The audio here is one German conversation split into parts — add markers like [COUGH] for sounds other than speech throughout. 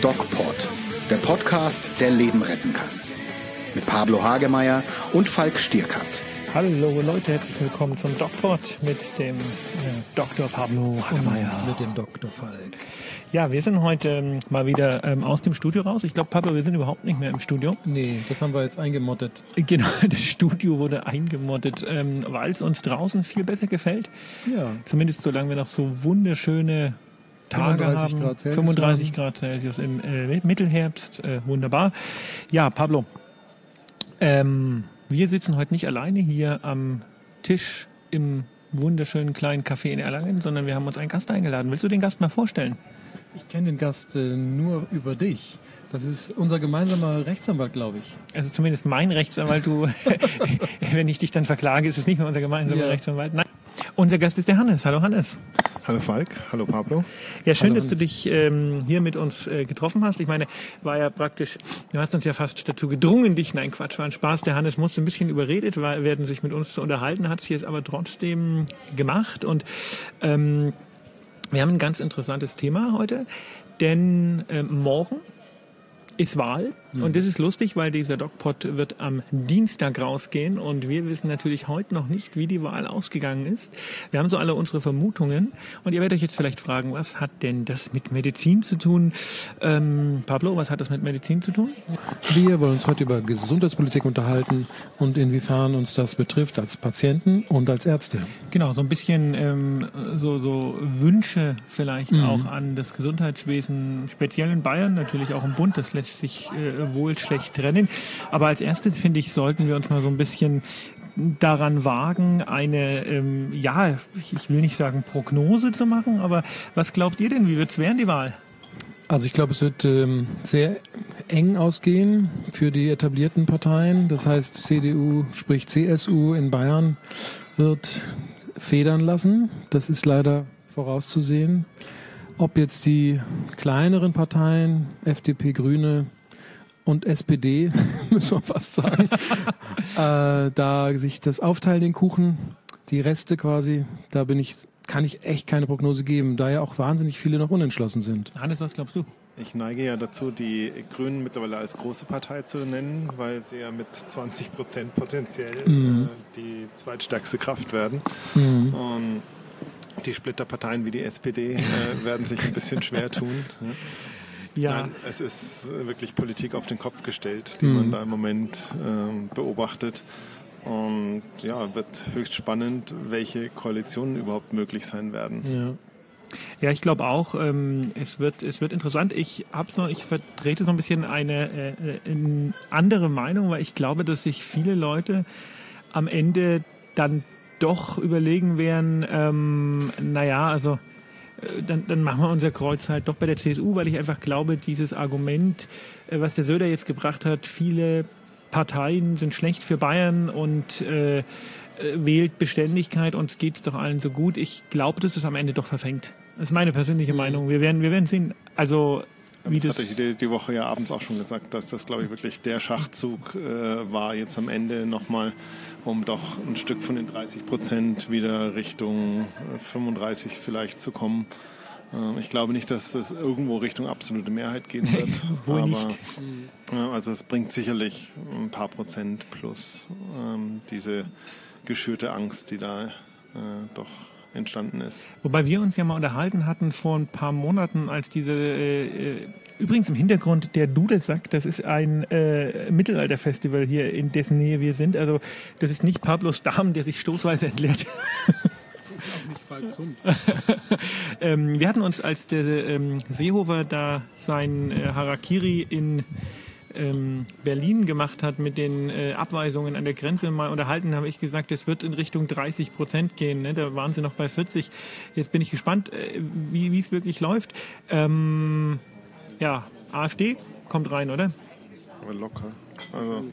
DocPod, der Podcast, der Leben retten kann. Mit Pablo Hagemeyer und Falk Stierkat. Hallo Leute, herzlich willkommen zum DocPod mit dem äh, Dr. Pablo Hagemeyer. Mit dem Dr. Falk. Ja, wir sind heute ähm, mal wieder ähm, aus dem Studio raus. Ich glaube, Pablo, wir sind überhaupt nicht mehr im Studio. Nee, das haben wir jetzt eingemottet. Genau, [LAUGHS] das Studio wurde eingemottet, ähm, weil es uns draußen viel besser gefällt. Ja. Zumindest solange wir noch so wunderschöne Tage 35 haben. Grad Celsius 35 haben. Grad Celsius im äh, Mittelherbst. Äh, wunderbar. Ja, Pablo, ähm, wir sitzen heute nicht alleine hier am Tisch im wunderschönen kleinen Café in Erlangen, sondern wir haben uns einen Gast eingeladen. Willst du den Gast mal vorstellen? Ich kenne den Gast äh, nur über dich. Das ist unser gemeinsamer Rechtsanwalt, glaube ich. Also zumindest mein Rechtsanwalt, du, [LAUGHS] wenn ich dich dann verklage, ist es nicht mehr unser gemeinsamer Ja. Rechtsanwalt. Nein. Unser Gast ist der Hannes. Hallo Hannes. Hallo Falk, hallo Pablo. Ja, schön, Hallo, dass du dich ähm, hier mit uns äh, getroffen hast. Ich meine, war ja praktisch, du hast uns ja fast dazu gedrungen, dich, nein, Quatsch, war ein Spaß. Der Hannes musste ein bisschen überredet war, werden, sich mit uns zu unterhalten, hat es jetzt aber trotzdem gemacht. Und ähm, wir haben ein ganz interessantes Thema heute, denn ähm, morgen ist Wahl. Und das ist lustig, weil dieser DocPod wird am Dienstag rausgehen und wir wissen natürlich heute noch nicht, wie die Wahl ausgegangen ist. Wir haben so alle unsere Vermutungen und ihr werdet euch jetzt vielleicht fragen, was hat denn das mit Medizin zu tun? Ähm, Pablo, was hat das mit Medizin zu tun? Wir wollen uns heute über Gesundheitspolitik unterhalten und inwiefern uns das betrifft als Patienten und als Ärzte. Genau, so ein bisschen ähm, so, so Wünsche vielleicht Mhm. auch an das Gesundheitswesen, speziell in Bayern, natürlich auch im Bund, das lässt sich äh, wohl schlecht trennen. Aber als erstes, finde ich, sollten wir uns mal so ein bisschen daran wagen, eine, ähm, ja, ich will nicht sagen Prognose zu machen, aber was glaubt ihr denn, wie wird es werden, die Wahl? Also ich glaube, es wird ähm, sehr eng ausgehen für die etablierten Parteien. Das heißt, CDU, sprich CSU in Bayern wird federn lassen. Das ist leider vorauszusehen. Ob jetzt die kleineren Parteien, FDP, Grüne und SPD, [LAUGHS] müssen wir fast sagen, [LAUGHS] äh, da sich das aufteilen, den Kuchen, die Reste quasi, da bin ich, kann ich echt keine Prognose geben, da ja auch wahnsinnig viele noch unentschlossen sind. Hannes, was glaubst du? Ich neige ja dazu, die Grünen mittlerweile als große Partei zu nennen, weil sie ja mit 20 Prozent potenziell Mhm. äh, die zweitstärkste Kraft werden. Mhm. Und die Splitterparteien wie die SPD äh, [LAUGHS] werden sich ein bisschen schwer tun. Ja. Ja, Nein, es ist äh, wirklich Politik auf den Kopf gestellt, die Mhm. man da im Moment ähm, beobachtet. Und ja, wird höchst spannend, welche Koalitionen überhaupt möglich sein werden. Ja. Ja, ich glaube auch, ähm, es, wird, es wird interessant. Ich, hab so, ich vertrete so ein bisschen eine, äh, äh, eine andere Meinung, weil ich glaube, dass sich viele Leute am Ende dann doch überlegen werden, ähm, naja, also äh, dann, dann machen wir unser Kreuz halt doch bei der CSU, weil ich einfach glaube, dieses Argument, äh, was der Söder jetzt gebracht hat, viele Parteien sind schlecht für Bayern und äh, äh, wählt Beständigkeit, uns geht's doch allen so gut. Ich glaube, dass es am Ende doch verfängt. Das ist meine persönliche Meinung. Wir werden, wir werden sehen. Also, wie das das. hatte ich die, die Woche ja abends auch schon gesagt, dass das, glaube ich, wirklich der Schachzug äh, war, jetzt am Ende nochmal, um doch ein Stück von den 30 Prozent wieder Richtung äh, 35 vielleicht zu kommen. Äh, ich glaube nicht, dass das irgendwo Richtung absolute Mehrheit gehen wird. [LAUGHS] wohl aber, nicht. Ja, also es bringt sicherlich ein paar Prozent plus ähm, diese geschürte Angst, die da äh, doch entstanden ist. Wobei wir uns ja mal unterhalten hatten vor ein paar Monaten, als diese, äh, äh, übrigens im Hintergrund der Dudelsack, das ist ein äh, Mittelalterfestival hier, in dessen Nähe wir sind. Also das ist nicht Pablos Darm, der sich stoßweise entleert. [LAUGHS] [LAUGHS] ähm, wir hatten uns, als der ähm, Seehofer da sein äh, Harakiri in ähm, Berlin gemacht hat mit den äh, Abweisungen an der Grenze mal unterhalten, habe ich gesagt, es wird in Richtung 30 Prozent gehen. Ne? Da waren sie noch bei 40. Jetzt bin ich gespannt, äh, wie es wirklich läuft. Ähm, ja, AfD kommt rein, oder? Aber locker. Also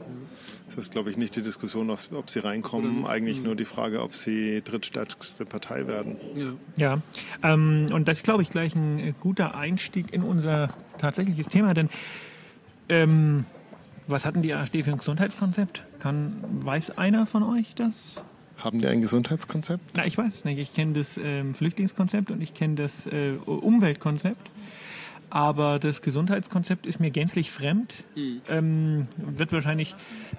es ist, glaube ich, nicht die Diskussion, ob, ob sie reinkommen. Eigentlich nur die Frage, ob sie drittstärkste Partei werden. Ja. Ja, ähm, und das ist, glaube ich, gleich ein äh, guter Einstieg in unser tatsächliches Thema, denn ähm, was hatten die AfD für ein Gesundheitskonzept? Kann, weiß einer von euch das? Haben die ein Gesundheitskonzept? Na, ich weiß es nicht. Ich kenne das ähm, Flüchtlingskonzept und ich kenne das äh, Umweltkonzept. Aber das Gesundheitskonzept ist mir gänzlich fremd. Mhm. Ähm, wird wahrscheinlich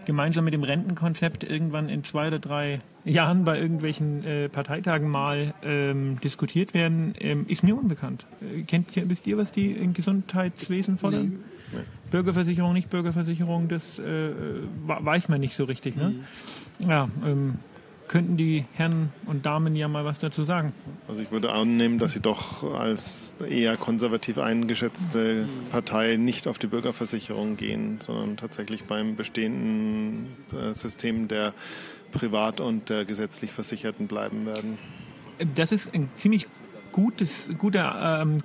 gemeinsam mit dem Rentenkonzept irgendwann in zwei oder drei Jahren bei irgendwelchen äh, Parteitagen mal ähm, diskutiert werden. Ähm, ist mir unbekannt. Äh, kennt, wisst ihr, was die im Gesundheitswesen fordern? Nee. Bürgerversicherung, nicht Bürgerversicherung, das äh, weiß man nicht so richtig. Ne? Mhm. Ja, ähm, könnten die Herren und Damen ja mal was dazu sagen. Also ich würde annehmen, dass Sie doch als eher konservativ eingeschätzte Partei nicht auf die Bürgerversicherung gehen, sondern tatsächlich beim bestehenden äh, System der privat und der gesetzlich Versicherten bleiben werden. Das ist ein ziemlich gutes, guter, ähm,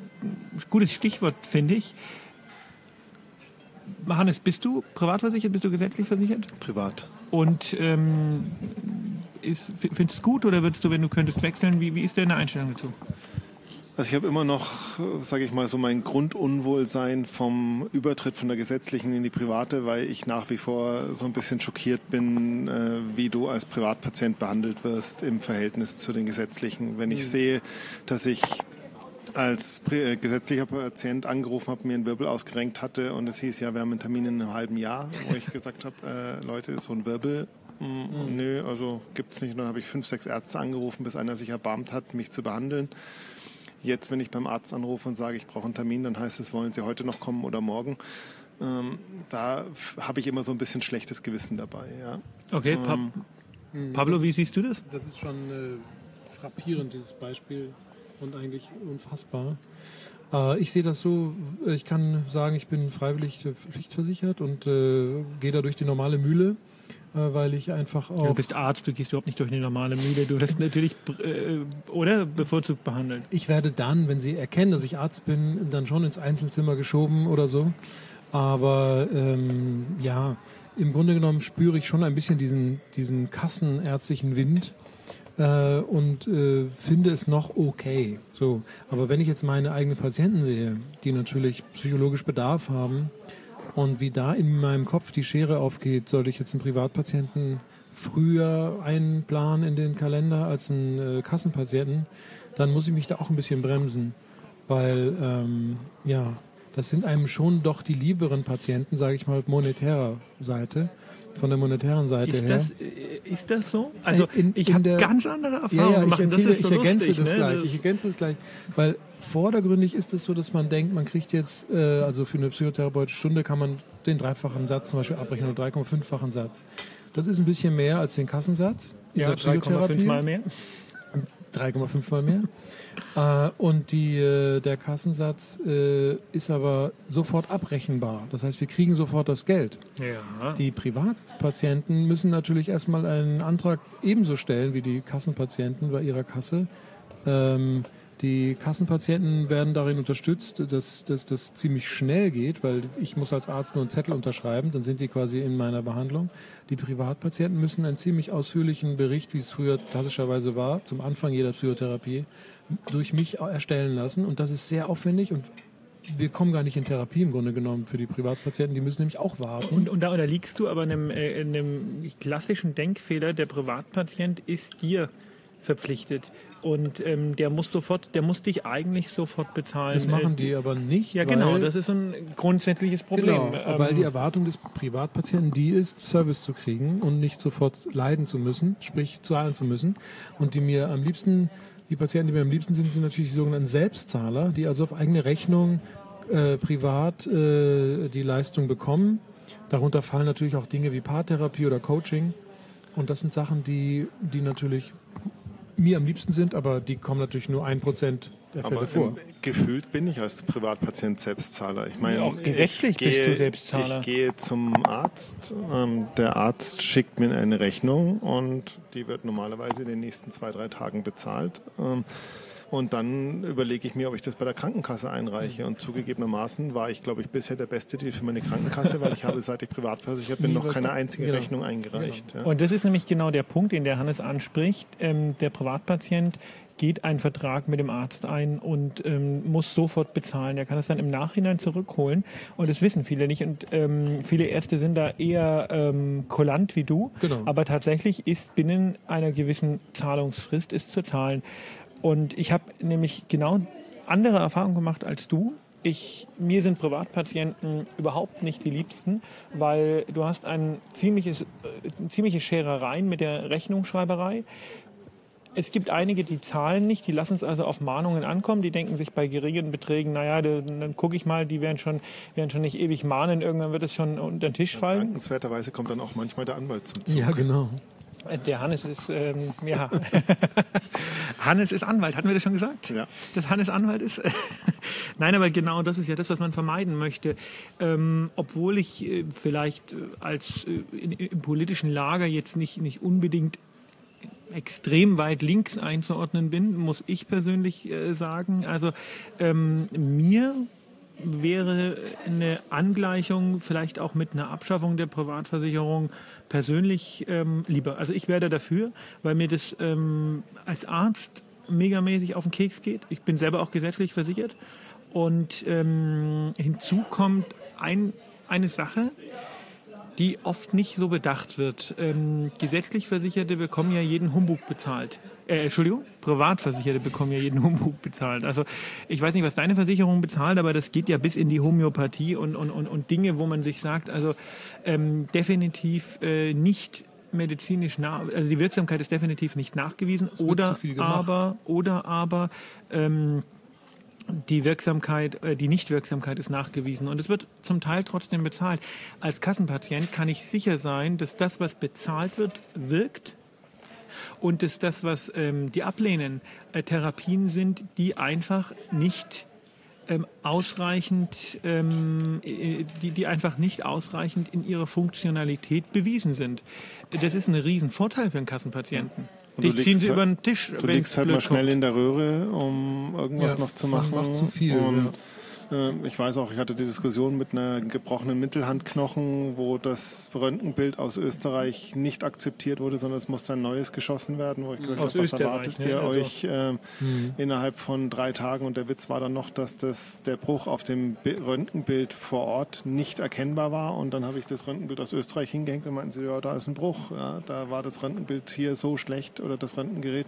gutes Stichwort, finde ich. Hannes, bist du privat versichert? Bist du gesetzlich versichert? Privat. Und ähm, ist, findest du es gut oder würdest du, wenn du könntest, wechseln? Wie, wie ist deine Einstellung dazu? Also ich habe immer noch, sage ich mal, so mein Grundunwohlsein vom Übertritt von der gesetzlichen in die private, weil ich nach wie vor so ein bisschen schockiert bin, äh, wie du als Privatpatient behandelt wirst im Verhältnis zu den gesetzlichen. Wenn ich mhm. sehe, dass ich als äh, gesetzlicher Patient angerufen habe, mir einen Wirbel ausgerenkt hatte und es hieß ja, wir haben einen Termin in einem halben Jahr, wo ich gesagt habe, äh, Leute, so ein Wirbel Mhm. Nö, also gibt es nicht. Und dann habe ich fünf, sechs Ärzte angerufen, bis einer sich erbarmt hat, mich zu behandeln. Jetzt, wenn ich beim Arzt anrufe und sage, ich brauche einen Termin, dann heißt es, wollen Sie heute noch kommen oder morgen? Ähm, da habe ich immer so ein bisschen schlechtes Gewissen dabei. Ja. Okay, pa ähm, hm, Pablo, wie siehst du das? Das ist schon äh, frappierend, dieses Beispiel und eigentlich unfassbar. Äh, ich sehe das so, ich kann sagen, ich bin freiwillig pflichtversichert und äh, gehe da durch die normale Mühle. Äh, weil ich einfach auch. Du bist Arzt, du gehst überhaupt nicht durch eine normale Mühle. Du wirst natürlich, äh, oder bevorzugt behandelt. Ich werde dann, wenn Sie erkennen, dass ich Arzt bin, dann schon ins Einzelzimmer geschoben oder so. Aber ähm, ja, im Grunde genommen spüre ich schon ein bisschen diesen, diesen kassenärztlichen Wind äh, und äh, finde es noch okay. So, aber wenn ich jetzt meine eigenen Patienten sehe, die natürlich psychologisch Bedarf haben, und wie da in meinem Kopf die Schere aufgeht, sollte ich jetzt einen Privatpatienten früher einplanen in den Kalender als einen äh, Kassenpatienten, dann muss ich mich da auch ein bisschen bremsen. Weil, ähm, ja, das sind einem schon doch die lieberen Patienten, sage ich mal, monetärer Seite von der monetären Seite ist her. Das, äh, ist das so? Also in, ich habe ganz andere Erfahrungen ja, ja, gemacht. Erzähle, das ist so ich ergänze lustig, das ne? gleich. Das ich ergänze das gleich, weil vordergründig ist es so, dass man denkt, man kriegt jetzt, äh, also für eine psychotherapeutische Stunde kann man den dreifachen Satz zum Beispiel abrechnen oder 3,5-fachen Satz. Das ist ein bisschen mehr als den Kassensatz. Ja, 3,5 mal mehr. 3,5 mal mehr. [LAUGHS] äh, und die, äh, der Kassensatz äh, ist aber sofort abrechenbar. Das heißt, wir kriegen sofort das Geld. Ja. Die Privatpatienten müssen natürlich erstmal einen Antrag ebenso stellen wie die Kassenpatienten bei ihrer Kasse. Ähm, die Kassenpatienten werden darin unterstützt, dass, dass das ziemlich schnell geht, weil ich muss als Arzt nur einen Zettel unterschreiben, dann sind die quasi in meiner Behandlung. Die Privatpatienten müssen einen ziemlich ausführlichen Bericht, wie es früher klassischerweise war, zum Anfang jeder Psychotherapie, durch mich erstellen lassen. Und das ist sehr aufwendig und wir kommen gar nicht in Therapie im Grunde genommen für die Privatpatienten, die müssen nämlich auch warten. Und, und da unterliegst du aber einem, äh, einem klassischen Denkfehler, der Privatpatient ist dir verpflichtet. Und ähm, der muss sofort, der muss dich eigentlich sofort bezahlen. Das machen die aber nicht. Ja, genau, das ist ein grundsätzliches Problem. Genau, ähm, weil die Erwartung des Privatpatienten die ist, Service zu kriegen und nicht sofort leiden zu müssen, sprich zahlen zu müssen. Und die mir am liebsten, die Patienten, die mir am liebsten sind, sind natürlich die sogenannten Selbstzahler, die also auf eigene Rechnung äh, privat äh, die Leistung bekommen. Darunter fallen natürlich auch Dinge wie Paartherapie oder Coaching. Und das sind Sachen, die, die natürlich mir am liebsten sind, aber die kommen natürlich nur ein Prozent der Fälle aber vor. Gefühlt bin ich als Privatpatient Selbstzahler. Ich meine, ja, auch gesetzlich gehe, bist du Selbstzahler. Ich gehe zum Arzt. Ähm, der Arzt schickt mir eine Rechnung und die wird normalerweise in den nächsten zwei, drei Tagen bezahlt. Ähm, und dann überlege ich mir, ob ich das bei der Krankenkasse einreiche. Und zugegebenermaßen war ich, glaube ich, bisher der beste Deal für meine Krankenkasse, weil ich habe, seit ich privat versichert bin, noch keine einzige genau. Rechnung eingereicht. Genau. Ja. Und das ist nämlich genau der Punkt, den der Hannes anspricht. Ähm, der Privatpatient geht einen Vertrag mit dem Arzt ein und ähm, muss sofort bezahlen. Er kann es dann im Nachhinein zurückholen und das wissen viele nicht. Und ähm, viele Ärzte sind da eher ähm, kulant wie du. Genau. Aber tatsächlich ist binnen einer gewissen Zahlungsfrist ist zu zahlen. Und ich habe nämlich genau andere Erfahrungen gemacht als du. Ich, mir sind Privatpatienten überhaupt nicht die liebsten, weil du hast ein ziemliches, äh, ziemliche Scherereien mit der Rechnungsschreiberei. Es gibt einige, die zahlen nicht, die lassen es also auf Mahnungen ankommen, die denken sich bei geringen Beträgen, naja, dann, dann gucke ich mal, die werden schon, werden schon nicht ewig mahnen, irgendwann wird es schon unter den Tisch fallen. Dankenswerterweise kommt dann auch manchmal der Anwalt zum Zug. Ja, genau. Der Hannes ist, ähm, ja. [LAUGHS] Hannes ist Anwalt, hatten wir das schon gesagt? Ja. Dass Hannes Anwalt ist? [LAUGHS] Nein, aber genau das ist ja das, was man vermeiden möchte. Ähm, obwohl ich äh, vielleicht äh, als äh, in, im politischen Lager jetzt nicht, nicht unbedingt extrem weit links einzuordnen bin, muss ich persönlich äh, sagen. Also ähm, mir wäre eine Angleichung vielleicht auch mit einer Abschaffung der Privatversicherung persönlich ähm, lieber. Also ich wäre dafür, weil mir das ähm, als Arzt megamäßig auf den Keks geht. Ich bin selber auch gesetzlich versichert. Und ähm, hinzu kommt ein, eine Sache, die oft nicht so bedacht wird. Ähm, gesetzlich Versicherte bekommen ja jeden Humbug bezahlt. Äh, Entschuldigung, Privatversicherte bekommen ja jeden Humbug bezahlt. Also ich weiß nicht, was deine Versicherung bezahlt, aber das geht ja bis in die Homöopathie und, und, und, und Dinge, wo man sich sagt, also ähm, definitiv äh, nicht medizinisch nach, also die Wirksamkeit ist definitiv nicht nachgewiesen oder aber oder aber ähm, die Wirksamkeit, äh, die Nichtwirksamkeit ist nachgewiesen und es wird zum Teil trotzdem bezahlt. Als Kassenpatient kann ich sicher sein, dass das, was bezahlt wird, wirkt und dass das, was ähm, die ablehnen, äh, Therapien sind, die einfach nicht ähm, ausreichend, ähm, äh, die, die einfach nicht ausreichend in ihrer Funktionalität bewiesen sind. Das ist ein Riesenvorteil für einen Kassenpatienten. Und Die du ziehen sie halt- über den Tisch. Du liegst halt mal schnell kommt. in der Röhre, um irgendwas Ja, noch zu machen. macht zu viel, Und äh, ich weiß auch, ich hatte die Diskussion mit einer gebrochenen Mittelhandknochen, wo das Röntgenbild aus Österreich nicht akzeptiert wurde, sondern es musste ein neues geschossen werden, wo ich gesagt Aus habe, was Österreich, erwartet ne? ihr Also- euch ähm, innerhalb von drei Tagen? Und der Witz war dann noch, dass das, der Bruch auf dem Bi- Röntgenbild vor Ort nicht erkennbar war. Und dann habe ich das Röntgenbild aus Österreich hingehängt und meinten sie, ja, da ist ein Bruch. Ja, da war das Röntgenbild hier so schlecht oder das Röntgengerät,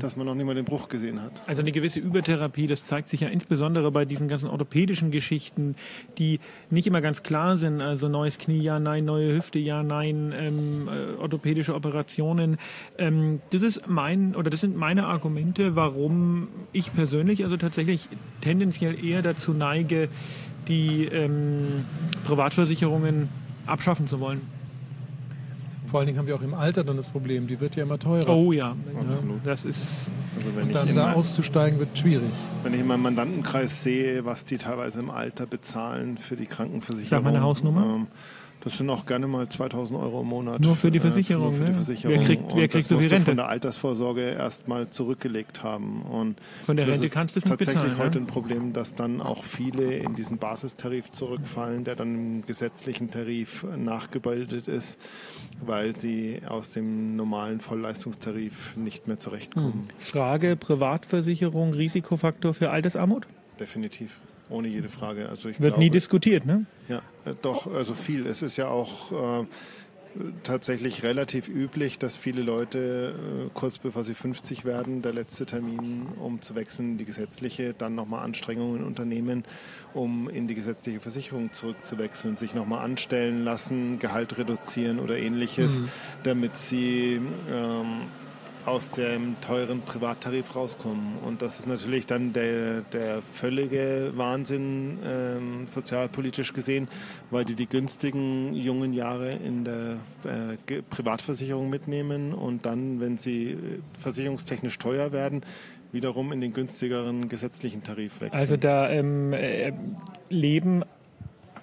dass man noch nicht mal den Bruch gesehen hat. Also eine gewisse Übertherapie, das zeigt sich ja insbesondere bei diesen ganzen orthopädischen Geschichten, die nicht immer ganz klar sind. Also neues Knie, ja, nein, neue Hüfte, ja, nein, ähm, äh, orthopädische Operationen. Ähm, das ist mein oder das sind meine Argumente, warum ich persönlich also tatsächlich tendenziell eher dazu neige, die ähm, Privatversicherungen abschaffen zu wollen. Vor allen Dingen haben wir auch im Alter dann das Problem, die wird ja immer teurer. Oh ja, Absolut. das ist Also wenn Und ich, dann in da mein, auszusteigen wird schwierig. wenn ich in meinem Mandantenkreis sehe, was die teilweise im Alter bezahlen für die Krankenversicherung. Sag mal eine Hausnummer. Ähm, das sind auch gerne mal 2000 Euro im Monat. Nur für die äh, Versicherung, nur für die ne? Versicherung. Wer kriegt- wer kriegt das so viel Rente? von der Altersvorsorge erstmal zurückgelegt haben. Und Von der Rente kannst du es nicht tatsächlich bezahlen, heute ne? ein Problem, dass dann auch viele in diesen Basistarif zurückfallen, der dann im gesetzlichen Tarif nachgebildet ist, weil sie aus dem normalen Vollleistungstarif nicht mehr zurechtkommen. Frage Privatversicherung, Risikofaktor für Altersarmut? Definitiv. Ohne jede Frage. Also Wird glaube, nie diskutiert, ne? Ja, äh, doch, also viel. Es ist ja auch äh, tatsächlich relativ üblich, dass viele Leute äh, kurz bevor sie 50 werden, der letzte Termin, um zu wechseln die gesetzliche, dann nochmal Anstrengungen unternehmen, um in die gesetzliche Versicherung zurückzuwechseln, sich nochmal anstellen lassen, Gehalt reduzieren oder ähnliches, damit sie ähm, aus dem teuren Privattarif rauskommen. Und das ist natürlich dann der, der völlige Wahnsinn ähm, sozialpolitisch gesehen, weil die die günstigen jungen Jahre in der äh, Privatversicherung mitnehmen und dann, wenn sie äh, versicherungstechnisch teuer werden, wiederum in den günstigeren gesetzlichen Tarif wechseln. Also da ähm, äh, leben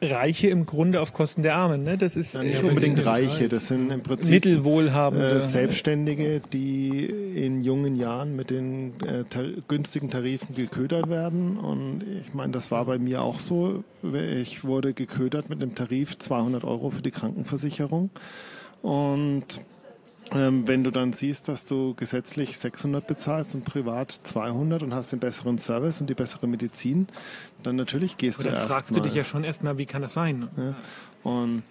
Reiche im Grunde auf Kosten der Armen, ne? Das ist nicht unbedingt Reiche, das sind im Prinzip Mittelwohlhabende. äh, Selbstständige, die in jungen Jahren mit den äh, tar günstigen Tarifen geködert werden. Und ich meine, das war bei mir auch so. Ich wurde geködert mit einem Tarif 200 Euro für die Krankenversicherung. Und ähm, wenn du dann siehst, dass du gesetzlich 600 bezahlst und privat 200 und hast den besseren Service und die bessere Medizin, dann natürlich gehst Oder du erst fragst mal. du dich ja schon erstmal, wie kann das sein? Ja. Und,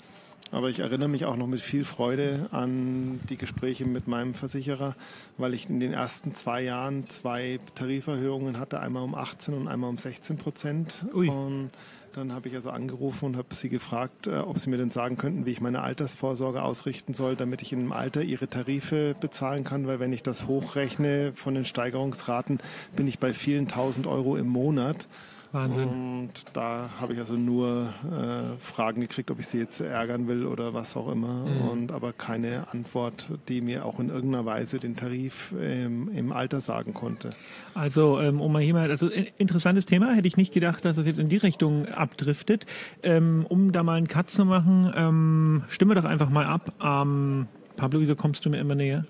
aber ich erinnere mich auch noch mit viel Freude an die Gespräche mit meinem Versicherer, weil ich in den ersten zwei Jahren zwei Tariferhöhungen hatte, einmal um 18 und einmal um 16 Prozent. Ui. Und dann habe ich also angerufen und habe sie gefragt, äh, ob sie mir denn sagen könnten, wie ich meine Altersvorsorge ausrichten soll, damit ich im Alter ihre Tarife bezahlen kann, weil wenn ich das hochrechne von den Steigerungsraten, bin ich bei vielen tausend Euro im Monat. Wahnsinn. Und da habe ich also nur äh, Fragen gekriegt, ob ich sie jetzt ärgern will oder was auch immer. Und aber keine Antwort, die mir auch in irgendeiner Weise den Tarif ähm, im Alter sagen konnte. Also, ähm, um mal hier mal, also interessantes Thema, hätte ich nicht gedacht, dass es jetzt in die Richtung abdriftet. Ähm, um da mal einen Cut zu machen, ähm, stimme doch einfach mal ab. Ähm, Pablo, wieso kommst du mir immer näher?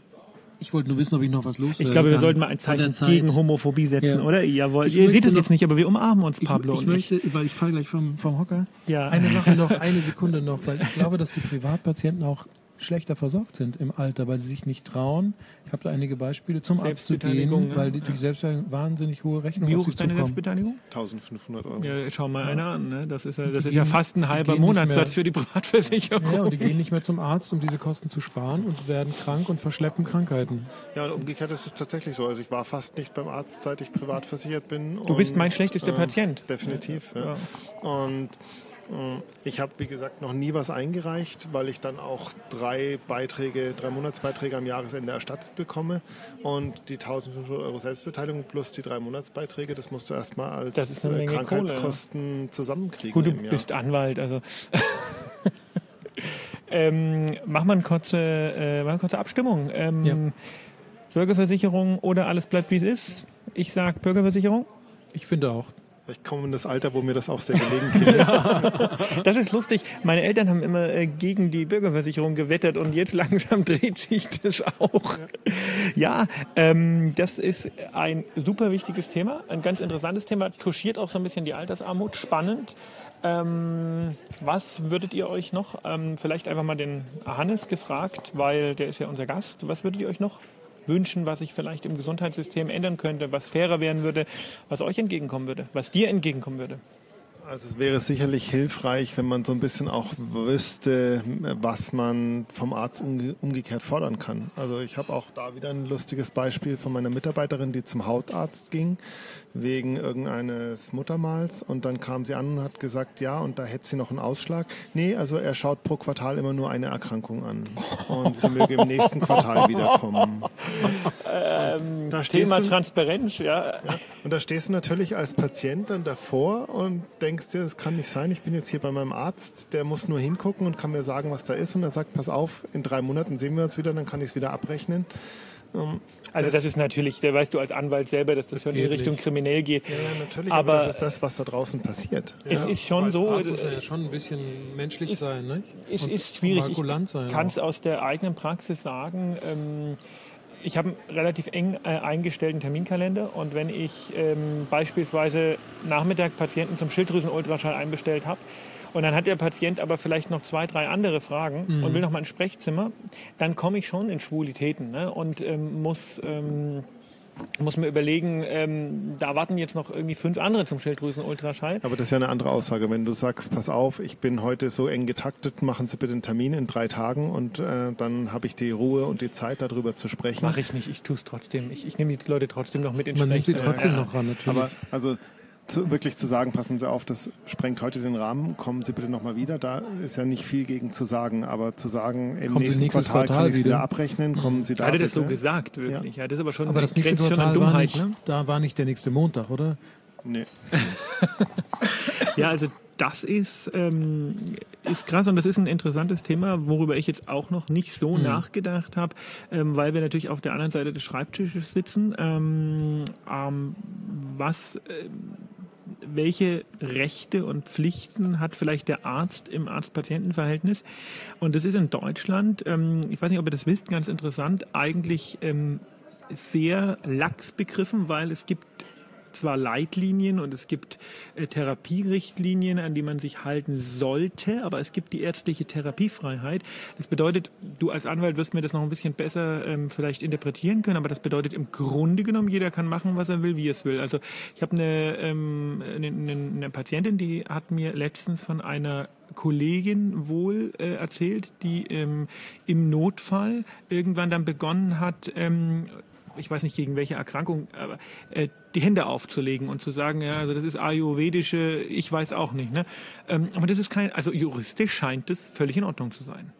Ich wollte nur wissen, ob ich noch was los Ich glaube, wir sollten mal ein Zeichen gegen Homophobie setzen, Ja. oder? Jawohl. Ich Ihr seht es jetzt nicht, aber wir umarmen uns, Pablo ich ich. möchte, weil ich falle gleich vom, vom Hocker. Ja. Eine Sache [LAUGHS] noch, eine Sekunde noch, weil ich glaube, dass die Privatpatienten auch schlechter versorgt sind im Alter, weil sie sich nicht trauen. Ich habe da einige Beispiele zum Arzt zu gehen, ja. weil die durch Selbstbeteiligung wahnsinnig hohe Rechnungen Wie auf hoch ist deine. Selbstbeteiligung? 1500 Euro. Ja, schau mal einer an. Ne? Das, ist, ja- das die ist ja gehen- fast ein halber Monatssatz für die Privatversicherung. Ja, und die gehen nicht mehr zum Arzt, um diese Kosten zu sparen und werden krank und verschleppen Krankheiten. Ja, und umgekehrt ist es tatsächlich so. Also ich war fast nicht beim Arzt, seit ich privat versichert bin. Du bist Und, mein schlechtester ähm, Patient. Definitiv. Ja. Und äh, ich habe, wie gesagt, noch nie was eingereicht, weil ich dann auch drei Beiträge, drei Monatsbeiträge am Jahresende erstattet bekomme. Und die 1500 Euro Selbstbeteiligung plus die drei Monatsbeiträge, das musst du erstmal als Das ist eine äh, Krankheitskosten zusammenkriegen. Gut, du im Jahr. bist Anwalt, also. [LAUGHS] ähm, mach mal eine kurze, äh, mal eine kurze Abstimmung. Ähm, Ja. Bürgerversicherung oder alles bleibt wie es ist. Ich sag Bürgerversicherung. Ich finde auch. Ich komme in das Alter, wo mir das auch sehr gelegen kommt. [LAUGHS] Das ist lustig. Meine Eltern haben immer äh, gegen die Bürgerversicherung gewettet und jetzt [LAUGHS] langsam dreht sich das auch. Ja, ähm, das ist ein super wichtiges Thema, ein ganz interessantes Thema, touchiert auch so ein bisschen die Altersarmut, spannend. Ähm, was würdet ihr euch noch, ähm, vielleicht einfach mal den Hannes gefragt, weil der ist ja unser Gast, was würdet ihr euch noch wünschen, was sich vielleicht im Gesundheitssystem ändern könnte, was fairer werden würde, was euch entgegenkommen würde, was dir entgegenkommen würde? Also es wäre sicherlich hilfreich, wenn man so ein bisschen auch wüsste, was man vom Arzt umge umgekehrt fordern kann. Also ich habe auch da wieder ein lustiges Beispiel von meiner Mitarbeiterin, die zum Hautarzt ging wegen irgendeines Muttermals und dann kam sie an und hat gesagt, ja, und da hätte sie noch einen Ausschlag. Nee, also er schaut pro Quartal immer nur eine Erkrankung an und sie möge im nächsten Quartal wiederkommen. da stehst Thema du, Transparenz, ja. und da stehst du natürlich als Patient dann davor und denkst dir, das kann nicht sein. Ich bin jetzt hier bei meinem Arzt, der muss nur hingucken und kann mir sagen, was da ist. Und er sagt, pass auf, in drei Monaten sehen wir uns wieder, dann kann ich es wieder abrechnen. Ähm, Also das, ist natürlich, da weißt du als Anwalt selber, dass das, schon in die Richtung nicht. kriminell geht. ja, natürlich, Aber- aber, das ist das, was da draußen passiert. Es ist schon so, Arzt muss äh, ja schon ein bisschen menschlich sein, ne? es Und ist schwierig. Ich sein. kann es aus der eigenen Praxis sagen. Ähm, ich habe einen relativ eng äh, eingestellten Terminkalender und wenn ich ähm, beispielsweise Nachmittag Patienten zum Schilddrüsenultraschall einbestellt habe und dann hat der Patient aber vielleicht noch zwei, drei andere Fragen und will noch mal ein Sprechzimmer, dann komme ich schon in Schwulitäten ne? und ähm, muss ähm, muss mir überlegen, ähm, da warten jetzt noch irgendwie fünf andere zum Schilddrüsenultraschall. Aber das ist ja eine andere Aussage. Wenn du sagst, pass auf, ich bin heute so eng getaktet, machen Sie bitte einen Termin in drei Tagen und äh, dann habe ich die Ruhe und die Zeit, darüber zu sprechen. Mache ich nicht, ich tue es trotzdem. Ich, ich nehme die Leute trotzdem noch mit ins Man nimmt sie Sprechzimmer. trotzdem Ja. noch ran, natürlich. Aber also zu, wirklich zu sagen, passen Sie auf, das sprengt heute den Rahmen, kommen Sie bitte nochmal wieder. Da ist ja nicht viel gegen zu sagen, aber zu sagen, im Kommen nächsten Quartal, Quartal kann ich es wieder wieder. abrechnen, kommen Sie da Hat er das so gesagt, wirklich? Ja. das ist aber schon aber das nächste grenzt schon an Quartal war Dummheit, nicht, ne? da war nicht der nächste Montag, oder? Nee. [LAUGHS] Ja, also das ist, ähm, ist krass und das ist ein interessantes Thema, worüber ich jetzt auch noch nicht so Mhm. nachgedacht habe, ähm, weil wir natürlich auf der anderen Seite des Schreibtisches sitzen. Ähm, ähm, was, ähm, welche Rechte und Pflichten hat vielleicht der Arzt im Arzt-Patienten-Verhältnis? Und das ist in Deutschland, ähm, ich weiß nicht, ob ihr das wisst, ganz interessant, eigentlich ähm, sehr lax begriffen, weil es gibt zwar Leitlinien und es gibt äh, Therapierichtlinien, an die man sich halten sollte, aber es gibt die ärztliche Therapiefreiheit. Das bedeutet, du als Anwalt wirst mir das noch ein bisschen besser ähm, vielleicht interpretieren können, aber das bedeutet im Grunde genommen, jeder kann machen, was er will, wie er es will. Also ich habe eine, ähm, eine, eine Patientin, die hat mir letztens von einer Kollegin wohl äh, erzählt, die ähm, im Notfall irgendwann dann begonnen hat, ähm, ich weiß nicht gegen welche Erkrankung, aber äh, die Hände aufzulegen und zu sagen, ja, also das ist ayurvedische, ich weiß auch nicht. Ne? Ähm, aber das ist kein, also juristisch scheint das völlig in Ordnung zu sein.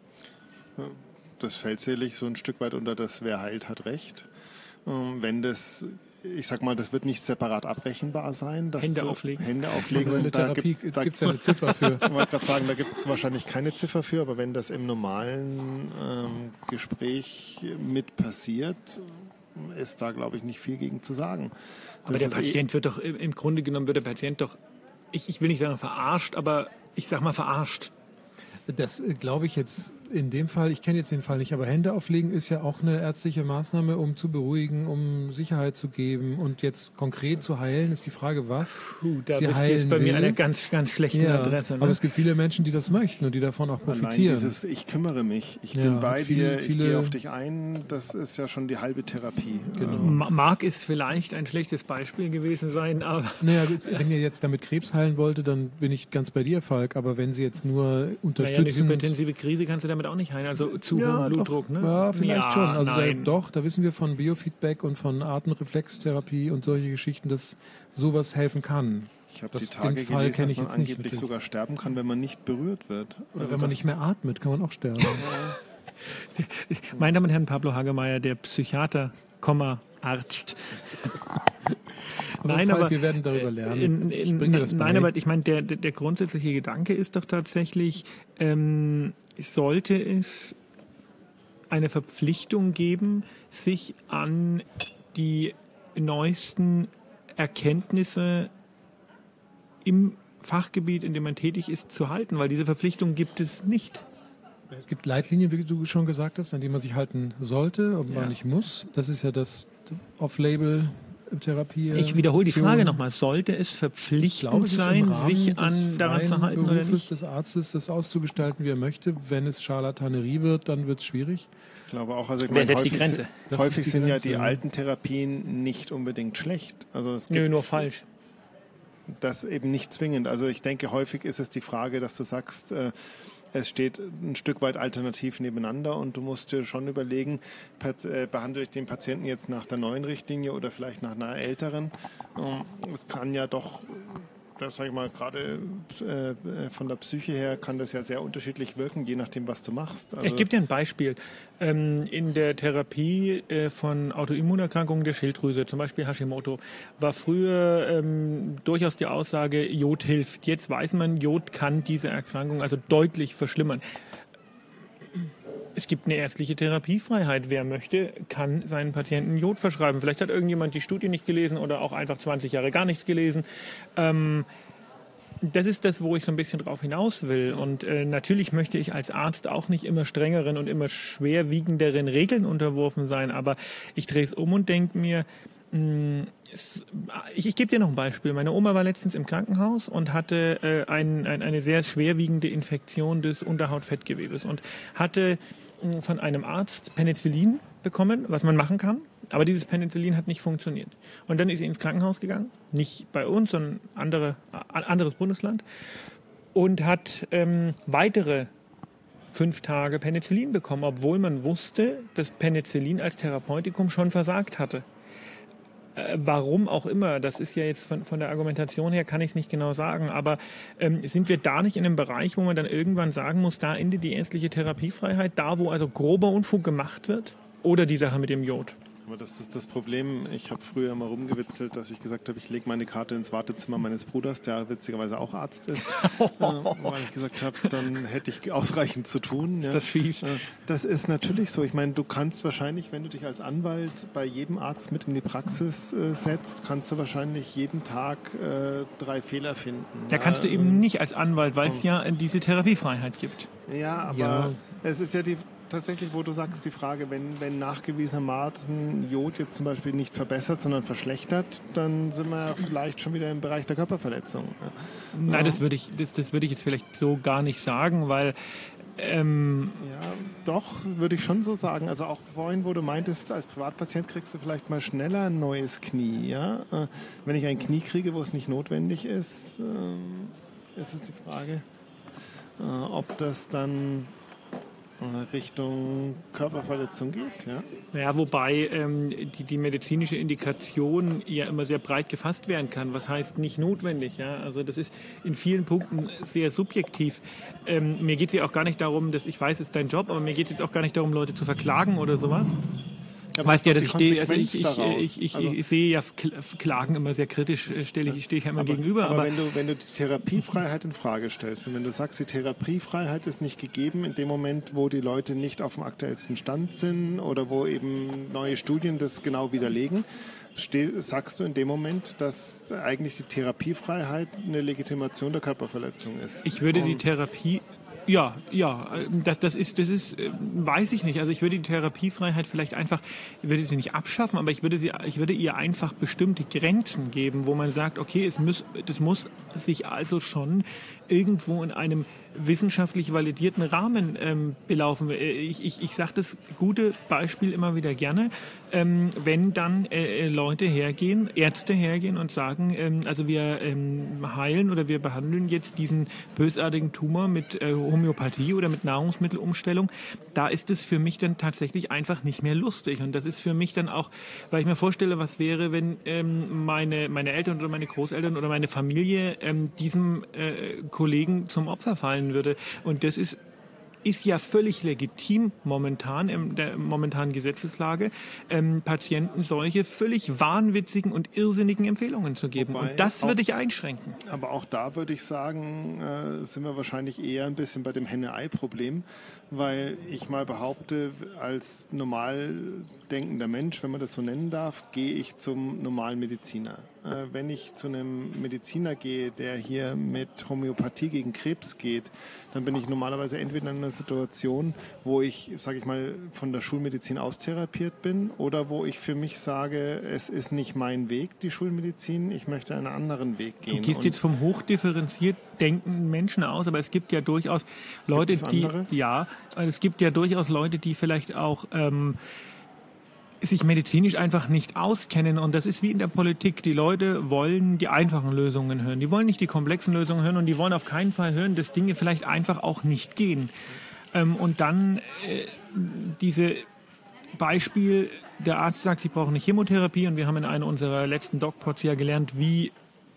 Das fällt sicherlich so ein Stück weit unter das Wer heilt, hat Recht. Ähm, wenn das ich sag mal, das wird nicht separat abrechenbar sein. Hände auflegen. Hände auflegen. Der Therapie gibt es ja eine Ziffer [LAUGHS] für. Ich wollte gerade sagen, da gibt es wahrscheinlich keine Ziffer für, aber wenn das im normalen ähm, Gespräch mit passiert, ist da, glaube ich, nicht viel gegen zu sagen. Das aber der eh Patient wird doch, im Grunde genommen wird der Patient doch, ich, ich will nicht sagen verarscht, aber ich sag mal verarscht. Das äh, glaube ich jetzt in dem Fall, ich kenne jetzt den Fall nicht, aber Hände auflegen ist ja auch eine ärztliche Maßnahme, um zu beruhigen, um Sicherheit zu geben und jetzt konkret das zu heilen, ist die Frage, was Puh, da Sie bist heilen jetzt bei will. mir eine ganz, ganz schlechte ja, Adresse. Ne? Aber es gibt viele Menschen, die das möchten und die davon auch profitieren. Allein dieses Ich kümmere mich, ich ja, bin bei viele, dir, ich gehe auf dich ein, das ist ja schon die halbe Therapie. Genau. Also. Mag es vielleicht ein schlechtes Beispiel gewesen sein, aber... Naja, [LAUGHS] wenn ihr jetzt damit Krebs heilen wollte, dann bin ich ganz bei dir, Falk, aber wenn Sie jetzt nur unterstützen... Naja, eine hyperintensive Krise kannst du damit auch nicht heilen, also zu ja, hohem Blutdruck, doch, ne? Ja, vielleicht ja, schon. Also da, doch, da wissen wir von Biofeedback und von Atemreflextherapie und solche Geschichten, dass sowas helfen kann. Ich habe die Tage Fall gelesen, dass man angeblich nicht, sogar sterben kann, wenn man nicht berührt wird. Oder also wenn man nicht mehr atmet, kann man auch sterben. [LAUGHS] [LAUGHS] Meine Damen und Herren, Pablo Hagemeyer, der Psychiater, Arzt. [LAUGHS] aber nein, aber wir werden darüber lernen. In, in, nein, aber ich meine, der, der grundsätzliche Gedanke ist doch tatsächlich, ähm, sollte es eine Verpflichtung geben, sich an die neuesten Erkenntnisse im Fachgebiet, in dem man tätig ist, zu halten, weil diese Verpflichtung gibt es nicht. Es gibt Leitlinien, wie du schon gesagt hast, an die man sich halten sollte, aber ja. man nicht muss. Das ist ja das Off-Label Therapie. Ich wiederhole die Frage nochmal. Sollte es verpflichtend glaube, sein, sich an daran zu halten Berufes oder nicht? des Arztes, das auszugestalten, wie er möchte. Wenn es Scharlatanerie wird, dann wird es schwierig. Ich glaube auch, also ich Wer setzt die Grenze? Sind, häufig die sind Grenze, ja die alten Therapien nicht unbedingt schlecht. Also es Nö, nur falsch. Das eben nicht zwingend. Also ich denke, häufig ist es die Frage, dass du sagst, äh, es steht ein Stück weit alternativ nebeneinander und du musst dir schon überlegen, äh, behandle ich den Patienten jetzt nach der neuen Richtlinie oder vielleicht nach einer älteren. Ähm, es kann ja doch das sage ich mal, gerade äh, von der Psyche her kann das ja sehr unterschiedlich wirken, je nachdem, was du machst. Also ich gebe dir ein Beispiel. Ähm, in der Therapie äh, von Autoimmunerkrankungen der Schilddrüse, zum Beispiel Hashimoto, war früher ähm, durchaus die Aussage, Jod hilft. Jetzt weiß man, Jod kann diese Erkrankung also deutlich verschlimmern. Es gibt eine ärztliche Therapiefreiheit. Wer möchte, kann seinen Patienten Jod verschreiben. Vielleicht hat irgendjemand die Studie nicht gelesen oder auch einfach 20 Jahre gar nichts gelesen. Ähm, das ist das, wo ich so ein bisschen drauf hinaus will. Und äh, natürlich möchte ich als Arzt auch nicht immer strengeren und immer schwerwiegenderen Regeln unterworfen sein. Aber ich drehe es um und denke mir, ich, ich gebe dir noch ein Beispiel. Meine Oma war letztens im Krankenhaus und hatte äh, ein, ein, eine sehr schwerwiegende Infektion des Unterhautfettgewebes und hatte äh, von einem Arzt Penicillin bekommen, was man machen kann. Aber dieses Penicillin hat nicht funktioniert. Und dann ist sie ins Krankenhaus gegangen, nicht bei uns, sondern andere, äh, anderes Bundesland, und hat ähm, weitere fünf Tage Penicillin bekommen, obwohl man wusste, dass Penicillin als Therapeutikum schon versagt hatte. Äh, warum auch immer, das ist ja jetzt von, von der Argumentation her, kann ich es nicht genau sagen, aber ähm, sind wir da nicht in einem Bereich, wo man dann irgendwann sagen muss, da endet die ärztliche Therapiefreiheit, da wo also grober Unfug gemacht wird? Oder die Sache mit dem Jod? Aber das ist das Problem. Ich habe früher mal rumgewitzelt, dass ich gesagt habe, ich lege meine Karte ins Wartezimmer meines Bruders, der witzigerweise auch Arzt ist. [LAUGHS] äh, weil ich gesagt habe, dann hätte ich ausreichend zu tun. Ja. Das fies. Äh, das ist natürlich so. Ich meine, du kannst wahrscheinlich, wenn du dich als Anwalt bei jedem Arzt mit in die Praxis äh, setzt, kannst du wahrscheinlich jeden Tag äh, drei Fehler finden. Da kannst du eben nicht als Anwalt, weil es ja diese Therapiefreiheit gibt. Ja, aber ja. es ist ja die tatsächlich, wo du sagst, die Frage, wenn, wenn nachgewiesenermaßen Jod jetzt zum Beispiel nicht verbessert, sondern verschlechtert, dann sind wir vielleicht schon wieder im Bereich der Körperverletzung. Nein, das würde ich, das, das würde ich jetzt vielleicht so gar nicht sagen, weil ähm ja, doch, würde ich schon so sagen. Also auch vorhin, wo du meintest, als Privatpatient kriegst du vielleicht mal schneller ein neues Knie. Ja? Äh, wenn ich ein Knie kriege, wo es nicht notwendig ist, äh, ist es die Frage, äh, ob das dann Richtung Körperverletzung geht. Ja, ja wobei ähm, die, die medizinische Indikation ja immer sehr breit gefasst werden kann. Was heißt nicht notwendig? Ja? Also das ist in vielen Punkten sehr subjektiv. Ähm, mir geht es ja auch gar nicht darum, dass ich weiß, es ist dein Job, aber mir geht es jetzt auch gar nicht darum, Leute zu verklagen oder sowas. Ja, weißt ja, dass ich stehe, also ich, ich, ich, ich, also, ich, sehe ja Klagen immer sehr kritisch, äh, stelle ich, stehe ich ja immer aber, gegenüber. Aber, aber, wenn du, wenn du die Therapiefreiheit in Frage stellst und wenn du sagst, die Therapiefreiheit ist nicht gegeben in dem Moment, wo die Leute nicht auf dem aktuellsten Stand sind oder wo eben neue Studien das genau widerlegen, sagst du in dem Moment, dass eigentlich die Therapiefreiheit eine Legitimation der Körperverletzung ist? Ich würde die Therapie ja, ja, das, das ist, das ist, äh, weiß ich nicht. Also ich würde die Therapiefreiheit vielleicht einfach, ich würde sie nicht abschaffen, aber ich würde sie, ich würde ihr einfach bestimmte Grenzen geben, wo man sagt, okay, es muss, das muss sich also schon irgendwo in einem wissenschaftlich validierten Rahmen ähm, belaufen. Äh, ich, ich, ich sage das gute Beispiel immer wieder gerne, ähm, wenn dann äh, äh, Leute hergehen, Ärzte hergehen und sagen, ähm, also wir ähm, heilen oder wir behandeln jetzt diesen bösartigen Tumor mit äh, Homöopathie oder mit Nahrungsmittelumstellung, da ist es für mich dann tatsächlich einfach nicht mehr lustig. Und das ist für mich dann auch, weil ich mir vorstelle, was wäre, wenn ähm, meine, meine Eltern oder meine Großeltern oder meine Familie ähm, diesem äh, Kollegen zum Opfer fallen würde. Und das ist ist ja völlig legitim momentan in der momentanen Gesetzeslage, ähm, Patienten solche völlig wahnwitzigen und irrsinnigen Empfehlungen zu geben. Wobei und das würde ich einschränken. Aber auch da würde ich sagen, äh, sind wir wahrscheinlich eher ein bisschen bei dem Henne-Ei-Problem, weil ich mal behaupte, als normal denkender Mensch, wenn man das so nennen darf, gehe ich zum normalen Mediziner. Äh, wenn ich zu einem Mediziner gehe, der hier mit Homöopathie gegen Krebs geht, dann bin ich normalerweise entweder in einer Situation, wo ich, sage ich mal, von der Schulmedizin austherapiert bin oder wo ich für mich sage, es ist nicht mein Weg, die Schulmedizin, ich möchte einen anderen Weg gehen. Du gehst jetzt vom hochdifferenziert denkenden Menschen aus, aber es gibt ja durchaus Leute, die, ja, es gibt ja durchaus Leute, die vielleicht auch ähm, sich medizinisch einfach nicht auskennen. Und das ist wie in der Politik. Die Leute wollen die einfachen Lösungen hören. Die wollen nicht die komplexen Lösungen hören und die wollen auf keinen Fall hören, dass Dinge vielleicht einfach auch nicht gehen. Ähm, und dann äh, diese Beispiel, der Arzt sagt, Sie brauchen eine Chemotherapie und wir haben in einer unserer letzten DocPods ja gelernt, wie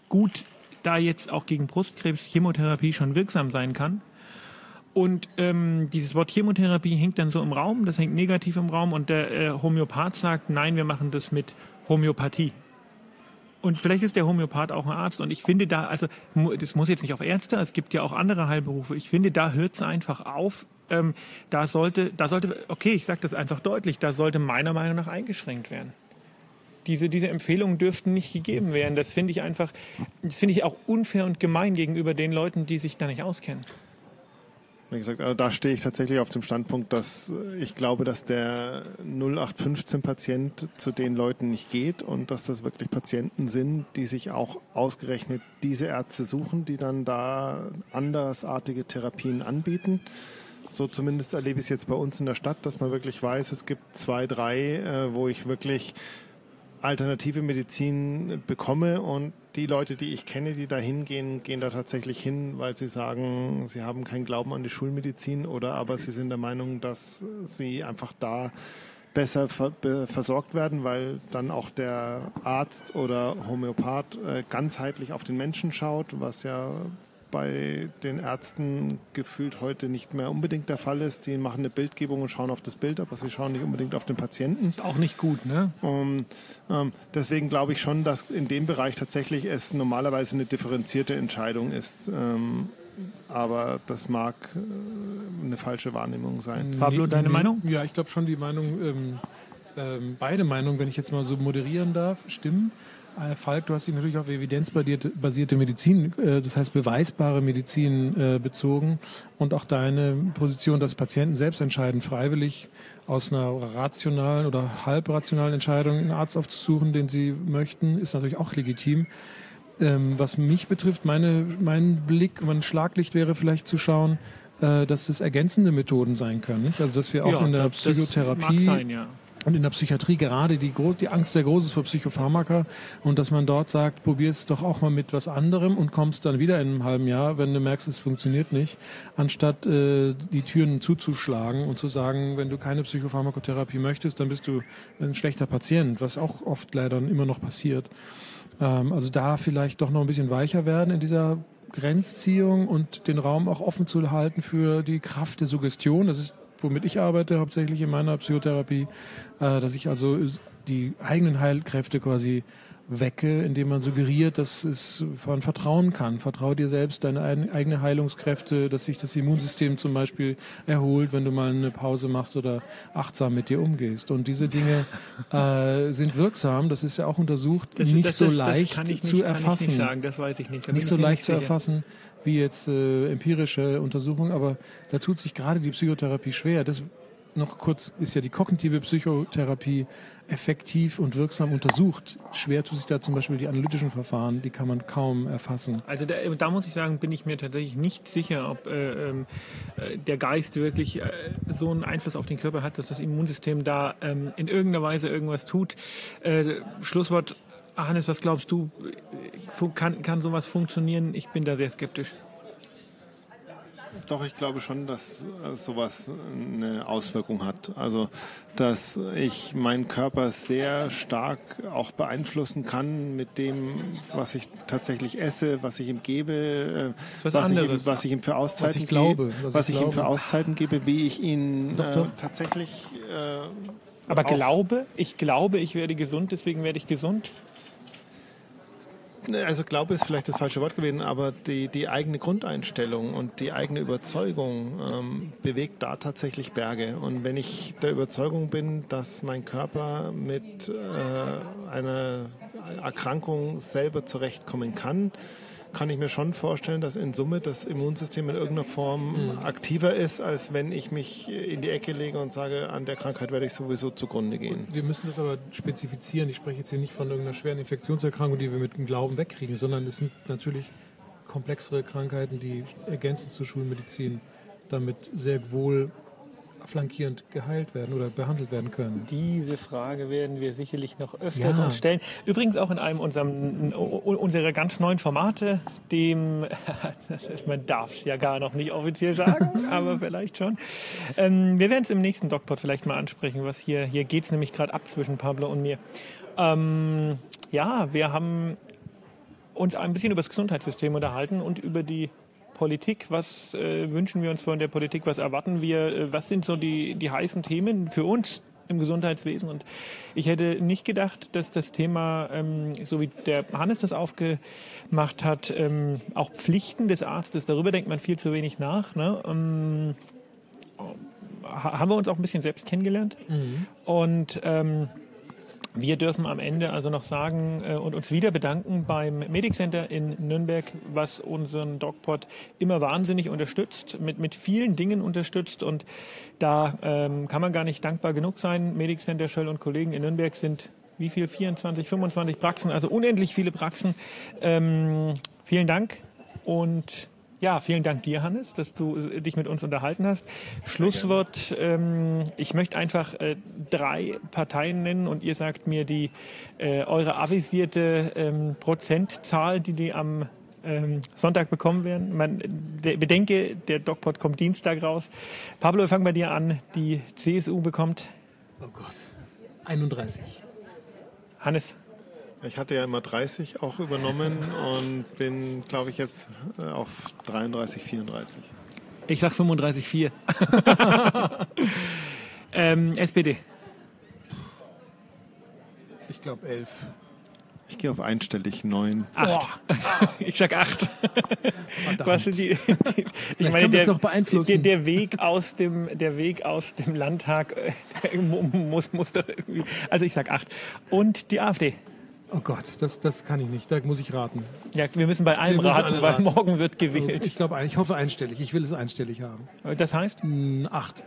gut da jetzt auch gegen Brustkrebs Chemotherapie schon wirksam sein kann. Und ähm, dieses Wort Chemotherapie hängt dann so im Raum, das hängt negativ im Raum und der äh, Homöopath sagt, nein, wir machen das mit Homöopathie. Und vielleicht ist der Homöopath auch ein Arzt. Und ich finde da, also das muss jetzt nicht auf Ärzte, es gibt ja auch andere Heilberufe. Ich finde, da hört es einfach auf. Ähm, da sollte, da sollte, okay, ich sage das einfach deutlich, da sollte meiner Meinung nach eingeschränkt werden. Diese, diese Empfehlungen dürften nicht gegeben werden. Das finde ich einfach, das finde ich auch unfair und gemein gegenüber den Leuten, die sich da nicht auskennen. Wie gesagt, also da stehe ich tatsächlich auf dem Standpunkt, dass ich glaube, dass der 0815-Patient zu den Leuten nicht geht und dass das wirklich Patienten sind, die sich auch ausgerechnet diese Ärzte suchen, die dann da andersartige Therapien anbieten. So zumindest erlebe ich es jetzt bei uns in der Stadt, dass man wirklich weiß, es gibt zwei, drei, äh, wo ich wirklich alternative Medizin bekomme und die Leute, die ich kenne, die da hingehen, gehen da tatsächlich hin, weil sie sagen, sie haben keinen Glauben an die Schulmedizin oder aber sie sind der Meinung, dass sie einfach da besser versorgt werden, weil dann auch der Arzt oder Homöopath äh, ganzheitlich auf den Menschen schaut, was ja bei den Ärzten gefühlt heute nicht mehr unbedingt der Fall ist. Die machen eine Bildgebung und schauen auf das Bild, aber sie schauen nicht unbedingt auf den Patienten. Ist auch nicht gut, ne? Und, ähm, deswegen glaube ich schon, dass in dem Bereich tatsächlich es normalerweise eine differenzierte Entscheidung ist. Ähm, aber das mag äh, eine falsche Wahrnehmung sein. Pablo, deine Meinung? Ja, ich glaube schon, die Meinung ähm, ähm, beide Meinungen, wenn ich jetzt mal so moderieren darf, stimmen. Äh, Falk, du hast dich natürlich auf evidenzbasierte Medizin, äh, das heißt beweisbare Medizin äh, bezogen und auch deine Position, dass Patienten selbst entscheiden, freiwillig aus einer rationalen oder halbrationalen Entscheidung einen Arzt aufzusuchen, den sie möchten, ist natürlich auch legitim. Ähm, was mich betrifft, meine, mein Blick, mein Schlaglicht wäre vielleicht zu schauen, dass das ergänzende Methoden sein können. Nicht? Also dass wir auch Ja, in der Psychotherapie sein, ja. Und in der Psychiatrie gerade die, die Angst sehr groß ist vor Psychopharmaka und dass man dort sagt, probier es doch auch mal mit was anderem und kommst dann wieder in einem halben Jahr, wenn du merkst, es funktioniert nicht, anstatt äh, die Türen zuzuschlagen und zu sagen, wenn du keine Psychopharmakotherapie möchtest, dann bist du ein schlechter Patient, was auch oft leider immer noch passiert. Ähm, also da vielleicht doch noch ein bisschen weicher werden in dieser Grenzziehung und den Raum auch offen zu halten für die Kraft der Suggestion. Das ist, womit ich arbeite, hauptsächlich in meiner Psychotherapie, äh, dass ich also die eigenen Heilkräfte quasi wecke, indem man suggeriert, dass es man vertrauen kann. Vertrau dir selbst deine ein- eigene Heilungskräfte, dass sich das Immunsystem zum Beispiel erholt, wenn du mal eine Pause machst oder achtsam mit dir umgehst. Und diese Dinge äh, sind wirksam. Das ist ja auch untersucht, Das- nicht das so das leicht nicht, zu erfassen Ich nicht sagen, nicht. Nicht ich so leicht zu erfassen wie jetzt äh, empirische Untersuchungen, aber da tut sich gerade die Psychotherapie schwer. Das noch kurz ist ja die kognitive Psychotherapie effektiv und wirksam untersucht. Schwer tut sich da zum Beispiel die analytischen Verfahren, die kann man kaum erfassen. Also da, da muss ich sagen, bin ich mir tatsächlich nicht sicher, ob äh, ähm, äh, der Geist wirklich äh, so einen Einfluss auf den Körper hat, dass das Immunsystem da ähm, in irgendeiner Weise irgendwas tut. Äh, Schlusswort, Hannes, was glaubst du? Kann, kann sowas funktionieren? Ich bin da sehr skeptisch. Doch, ich glaube schon, dass äh, sowas eine Auswirkung hat. Also, dass ich meinen Körper sehr stark auch beeinflussen kann mit dem, was ich tatsächlich esse, was ich ihm gebe, äh, was was, ich ihm, was ich ihm für Auszeiten ich glaube, gebe, was was ich ich ihm für. Auszeiten gebe, wie ich ihn Doch, äh, doch. tatsächlich äh, Aber glaube, ich glaube, ich werde gesund, deswegen werde ich gesund. Also Glaube ist vielleicht das falsche Wort gewesen, aber die, die eigene Grundeinstellung und die eigene Überzeugung ähm, bewegt da tatsächlich Berge. Und wenn ich der Überzeugung bin, dass mein Körper mit äh, einer Erkrankung selber zurechtkommen kann, kann ich mir schon vorstellen, dass in Summe das Immunsystem in irgendeiner Form aktiver ist, als wenn ich mich in die Ecke lege und sage, an der Krankheit werde ich sowieso zugrunde gehen. Wir müssen das aber spezifizieren. Ich spreche jetzt hier nicht von irgendeiner schweren Infektionserkrankung, die wir mit dem Glauben wegkriegen, sondern es sind natürlich komplexere Krankheiten, die ergänzend zur Schulmedizin damit sehr wohl flankierend geheilt werden oder behandelt werden können. Diese Frage werden wir sicherlich noch öfters Ja. uns stellen. Übrigens auch in einem unserem, unserer ganz neuen Formate, dem, man darf es ja gar noch nicht offiziell sagen, [LAUGHS] aber vielleicht schon. Ähm, wir werden es im nächsten DocPod vielleicht mal ansprechen, was hier, hier geht es nämlich gerade ab zwischen Pablo und mir. Ähm, ja, wir haben uns ein bisschen über das Gesundheitssystem unterhalten und über die Politik. Was äh, wünschen wir uns von der Politik? Was erwarten wir? Äh, was sind so die, die heißen Themen für uns im Gesundheitswesen? Und ich hätte nicht gedacht, dass das Thema, ähm, so wie der Hannes das aufgemacht hat, ähm, auch Pflichten des Arztes, darüber denkt man viel zu wenig nach. Ne? Ähm, ha- haben wir uns auch ein bisschen selbst kennengelernt. Und ähm, wir dürfen am Ende also noch sagen äh, und uns wieder bedanken beim Medic Center in Nürnberg, was unseren DocPod immer wahnsinnig unterstützt, mit, mit vielen Dingen unterstützt. Und da ähm, kann man gar nicht dankbar genug sein. Medic Center, Schöll und Kollegen in Nürnberg sind wie viel? 24, 25 Praxen, also unendlich viele Praxen. Ähm, vielen Dank und ja, vielen Dank dir, Hannes, dass du äh, dich mit uns unterhalten hast. Schlusswort, ähm, ich möchte einfach äh, drei Parteien nennen und ihr sagt mir die äh, eure avisierte ähm, Prozentzahl, die die am ähm, Sonntag bekommen werden. Man der, bedenke, der DocPod kommt Dienstag raus. Pablo, wir fangen bei dir an. Die CSU bekommt Oh Gott. 31. Hannes. Ich hatte ja immer 30 auch übernommen und bin, glaube ich, jetzt äh, auf 33, 34. Ich sag 35,4. [LAUGHS] ähm, SPD. Ich glaube 11. Ich gehe auf einstellig neun. Acht. [LAUGHS] Ich sag acht. Was sind die, [LAUGHS] die, ich Vielleicht wir es noch beeinflussen. Der, der Weg aus dem, der Weg aus dem Landtag äh, muss, muss doch irgendwie. Also ich sag acht. Und die AfD. Oh Gott, das, das kann ich nicht. Da muss ich raten. Ja, wir müssen bei allem müssen raten, weil raten. morgen wird gewählt. Ich glaube, ich hoffe einstellig. Ich will es einstellig haben. Das heißt, Hm, Acht.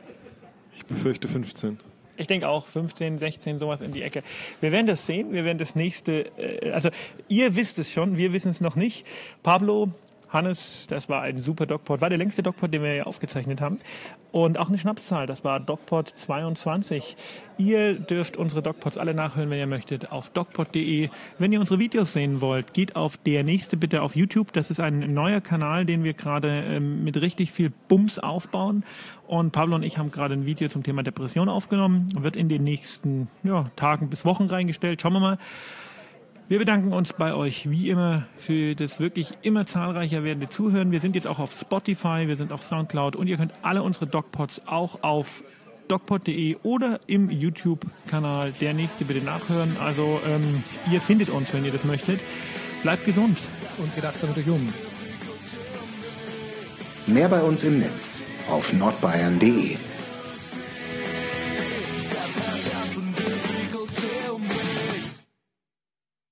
Ich befürchte 15. ich denke auch 15, 16, sowas in die Ecke. Wir werden das sehen. Wir werden das nächste, äh, also ihr wisst es schon, wir wissen es noch nicht. Pablo, Hannes, das war ein super Dogpod, war der längste Dogpod, den wir ja aufgezeichnet haben. Und auch eine Schnapszahl, das war Dogpod 22. Ihr dürft unsere Dogpods alle nachhören, wenn ihr möchtet, auf dogpod.de. Wenn ihr unsere Videos sehen wollt, geht auf der nächste bitte auf YouTube. Das ist ein neuer Kanal, den wir gerade ähm, mit richtig viel Bums aufbauen. Und Pablo und ich haben gerade ein Video zum Thema Depression aufgenommen. Wird in den nächsten ja, Tagen bis Wochen reingestellt. Schauen wir mal. Wir bedanken uns bei euch wie immer für das wirklich immer zahlreicher werdende Zuhören. Wir sind jetzt auch auf Spotify, wir sind auf Soundcloud und ihr könnt alle unsere Dogpods auch auf dogpod.de oder im YouTube-Kanal der nächste bitte nachhören. Also ähm, ihr findet uns, wenn ihr das möchtet. Bleibt gesund. Und gedacht euch um. Mehr bei uns im Netz auf nordbayern.de.